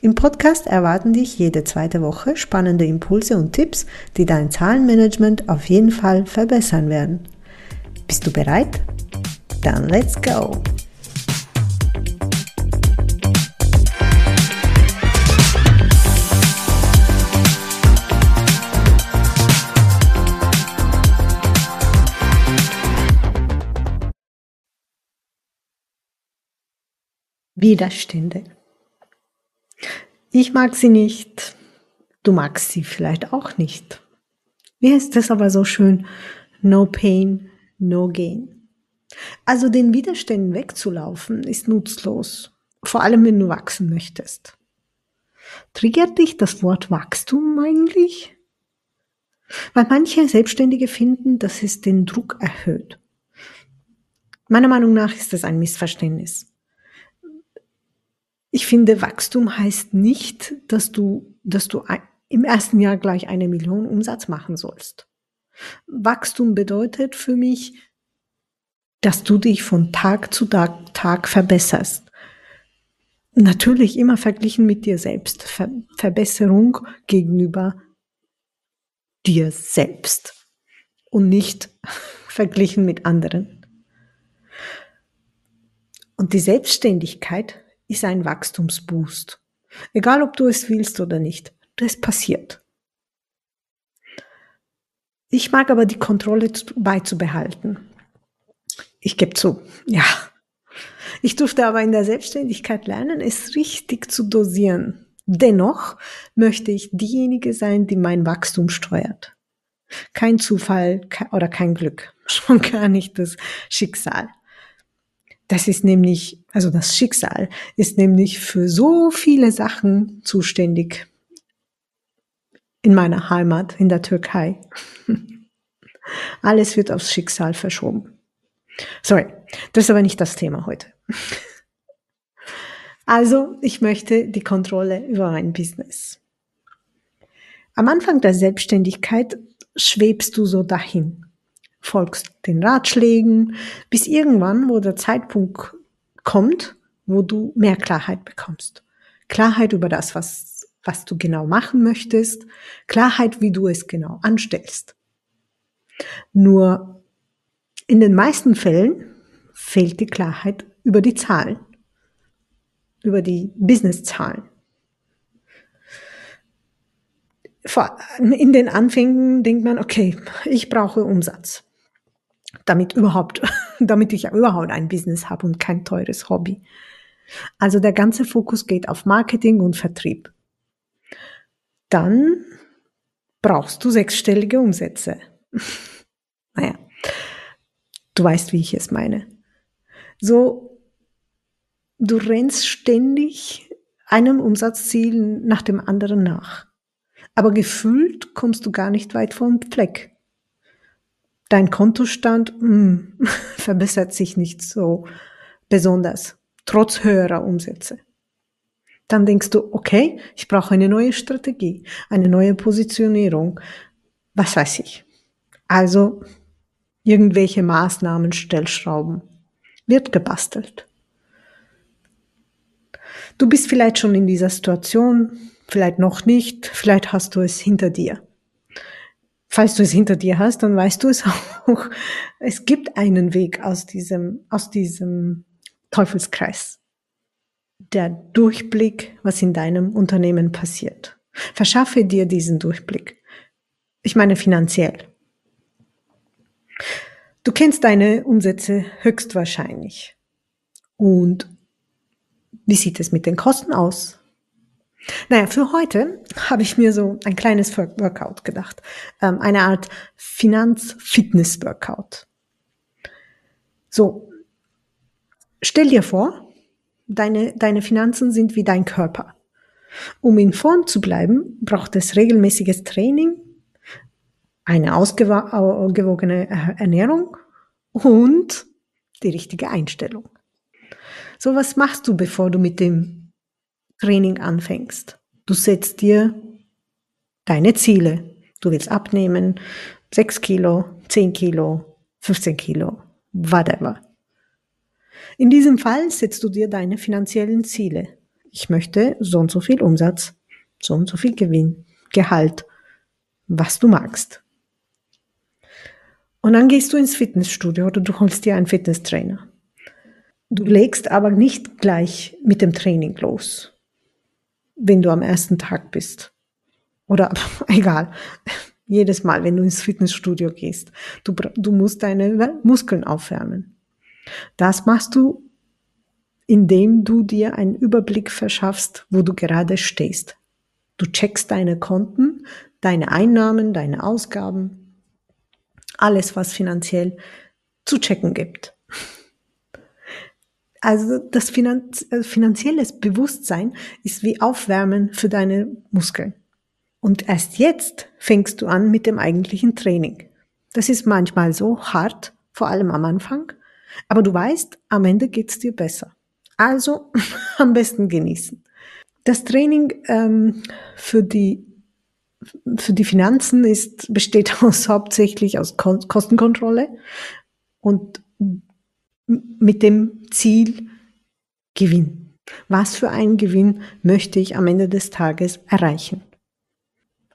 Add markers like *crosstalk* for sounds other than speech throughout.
Im Podcast erwarten dich jede zweite Woche spannende Impulse und Tipps, die dein Zahlenmanagement auf jeden Fall verbessern werden. Bist du bereit? Dann let's go! Widerstände. Ich mag sie nicht. Du magst sie vielleicht auch nicht. Wie ist das aber so schön? No pain, no gain. Also den Widerständen wegzulaufen ist nutzlos. Vor allem, wenn du wachsen möchtest. Triggert dich das Wort Wachstum eigentlich? Weil manche Selbstständige finden, dass es den Druck erhöht. Meiner Meinung nach ist das ein Missverständnis. Ich finde, Wachstum heißt nicht, dass du, dass du im ersten Jahr gleich eine Million Umsatz machen sollst. Wachstum bedeutet für mich, dass du dich von Tag zu Tag, Tag verbesserst. Natürlich immer verglichen mit dir selbst. Ver Verbesserung gegenüber dir selbst und nicht *laughs* verglichen mit anderen. Und die Selbstständigkeit ist ein Wachstumsboost. Egal, ob du es willst oder nicht. Das passiert. Ich mag aber die Kontrolle beizubehalten. Ich gebe zu, ja. Ich durfte aber in der Selbstständigkeit lernen, es richtig zu dosieren. Dennoch möchte ich diejenige sein, die mein Wachstum steuert. Kein Zufall oder kein Glück, *laughs* schon gar nicht das Schicksal. Das ist nämlich, also das Schicksal ist nämlich für so viele Sachen zuständig in meiner Heimat, in der Türkei. *laughs* Alles wird aufs Schicksal verschoben. Sorry, das ist aber nicht das Thema heute. *laughs* Also, ich möchte die Kontrolle über mein Business. Am Anfang der Selbstständigkeit schwebst du so dahin folgst den Ratschlägen, bis irgendwann, wo der Zeitpunkt kommt, wo du mehr Klarheit bekommst. Klarheit über das, was, was du genau machen möchtest, Klarheit, wie du es genau anstellst. Nur in den meisten Fällen fehlt die Klarheit über die Zahlen, über die Businesszahlen. In den Anfängen denkt man, okay, ich brauche Umsatz damit überhaupt, *laughs* damit ich überhaupt ein Business habe und kein teures Hobby. Also der ganze Fokus geht auf Marketing und Vertrieb. Dann brauchst du sechsstellige Umsätze. *laughs* naja, du weißt, wie ich es meine. So, du rennst ständig einem Umsatzziel nach dem anderen nach. Aber gefühlt kommst du gar nicht weit vom Fleck dein Kontostand mh, hm, *laughs* verbessert sich nicht so besonders, trotz höherer Umsätze. Dann denkst du, okay, ich brauche eine neue Strategie, eine neue Positionierung, was weiß ich. Also irgendwelche Maßnahmen, Stellschrauben. Wird gebastelt. Du bist vielleicht schon in dieser Situation, vielleicht noch nicht, vielleicht hast du es hinter dir falls du es hinter dir hast, dann weißt du es *laughs* auch. Es gibt einen Weg aus diesem, aus diesem Teufelskreis. Der Durchblick, was in deinem Unternehmen passiert. Verschaffe dir diesen Durchblick. Ich meine finanziell. Du kennst deine Umsätze höchstwahrscheinlich. Und wie sieht es mit den Kosten aus? Naja, für heute habe ich mir so ein kleines Workout gedacht. Ähm, eine Art Finanz-Fitness-Workout. So, stell dir vor, deine, deine Finanzen sind wie dein Körper. Um in Form zu bleiben, braucht es regelmäßiges Training, eine ausgewogene Ernährung und die richtige Einstellung. So, was machst du, bevor du mit dem Training anfängst? Du setzt dir deine Ziele. Du willst abnehmen, 6 Kilo, 10 Kilo, 15 Kilo, whatever. In diesem Fall setzt du dir deine finanziellen Ziele. Ich möchte so und so viel Umsatz, so und so viel Gewinn, Gehalt, was du magst. Und dann gehst du ins Fitnessstudio oder du holst dir einen Fitnesstrainer. Du legst aber nicht gleich mit dem Training los, wenn du am ersten Tag bist. Oder *laughs* egal, jedes Mal, wenn du ins Fitnessstudio gehst. Du, du musst deine Muskeln aufwärmen. Das machst du, indem du dir einen Überblick verschaffst, wo du gerade stehst. Du checkst deine Konten, deine Einnahmen, deine Ausgaben, alles, was finanziell zu checken gibt. Also das Finanz äh, finanzielles Bewusstsein ist wie Aufwärmen für deine Muskeln. Und erst jetzt fängst du an mit dem eigentlichen Training. Das ist manchmal so hart, vor allem am Anfang, aber du weißt, am Ende geht's dir besser. Also *laughs* am besten genießen. Das Training ähm, für die für die Finanzen ist, besteht *laughs* aus, hauptsächlich aus Kostenkontrolle und mit dem Ziel Gewinn. Was für einen Gewinn möchte ich am Ende des Tages erreichen?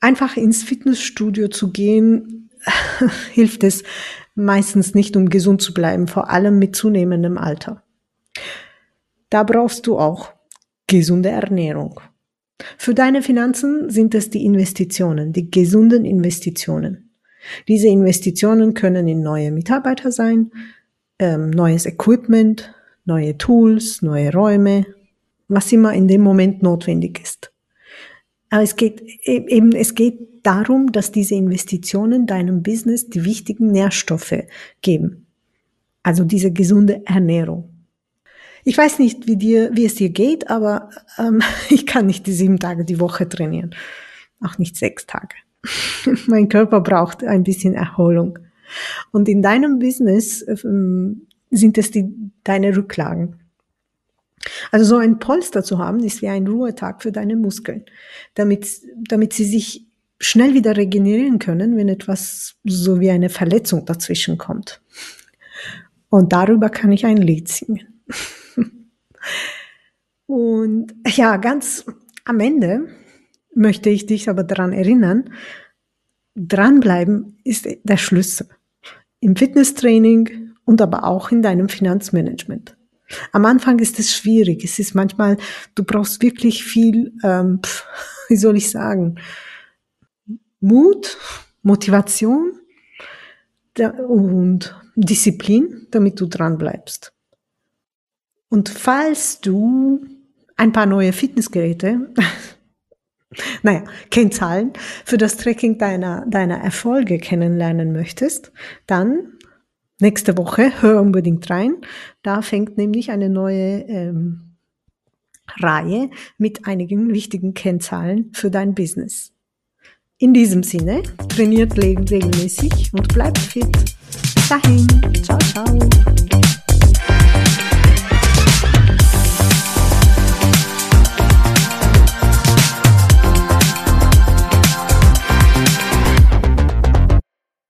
Einfach ins Fitnessstudio zu gehen, *laughs* hilft es meistens nicht, um gesund zu bleiben, vor allem mit zunehmendem Alter. Da brauchst du auch gesunde Ernährung. Für deine Finanzen sind es die Investitionen, die gesunden Investitionen. Diese Investitionen können in neue Mitarbeiter sein, ähm, neues Equipment, neue Tools, neue Räume, was immer in dem Moment notwendig ist. Aber es geht e-, eben, es geht darum, dass diese Investitionen deinem Business die wichtigen Nährstoffe geben. Also diese gesunde Ernährung. Ich weiß nicht, wie dir, wie es dir geht, aber ähm, *laughs* ich kann nicht die sieben Tage die Woche trainieren. Auch nicht sechs Tage. *laughs* mein Körper braucht ein bisschen Erholung. Und in deinem Business ähm, sind es die, deine Rücklagen. Also so ein Polster zu haben, ist wie ein Ruhetag für deine Muskeln, damit, damit sie sich schnell wieder regenerieren können, wenn etwas so wie eine Verletzung dazwischen kommt. Und darüber kann ich ein Lied singen. *laughs* Und ja, ganz am Ende möchte ich dich aber daran erinnern, dranbleiben ist der Schlüssel. Im Fitnesstraining und aber auch in deinem Finanzmanagement. Am Anfang ist es schwierig. Es ist manchmal, du brauchst wirklich viel, ähm, *laughs* wie soll ich sagen, Mut, Motivation und Disziplin, damit du dran bleibst. Und falls du ein paar neue Fitnessgeräte, naja, Kennzahlen für das Tracking deiner, deiner Erfolge kennenlernen möchtest, dann nächste Woche hör unbedingt rein. Da fängt nämlich eine neue ähm, Reihe mit einigen wichtigen Kennzahlen für dein Business. In diesem Sinne, trainiert regelmäßig und bleibt fit. Bis dahin.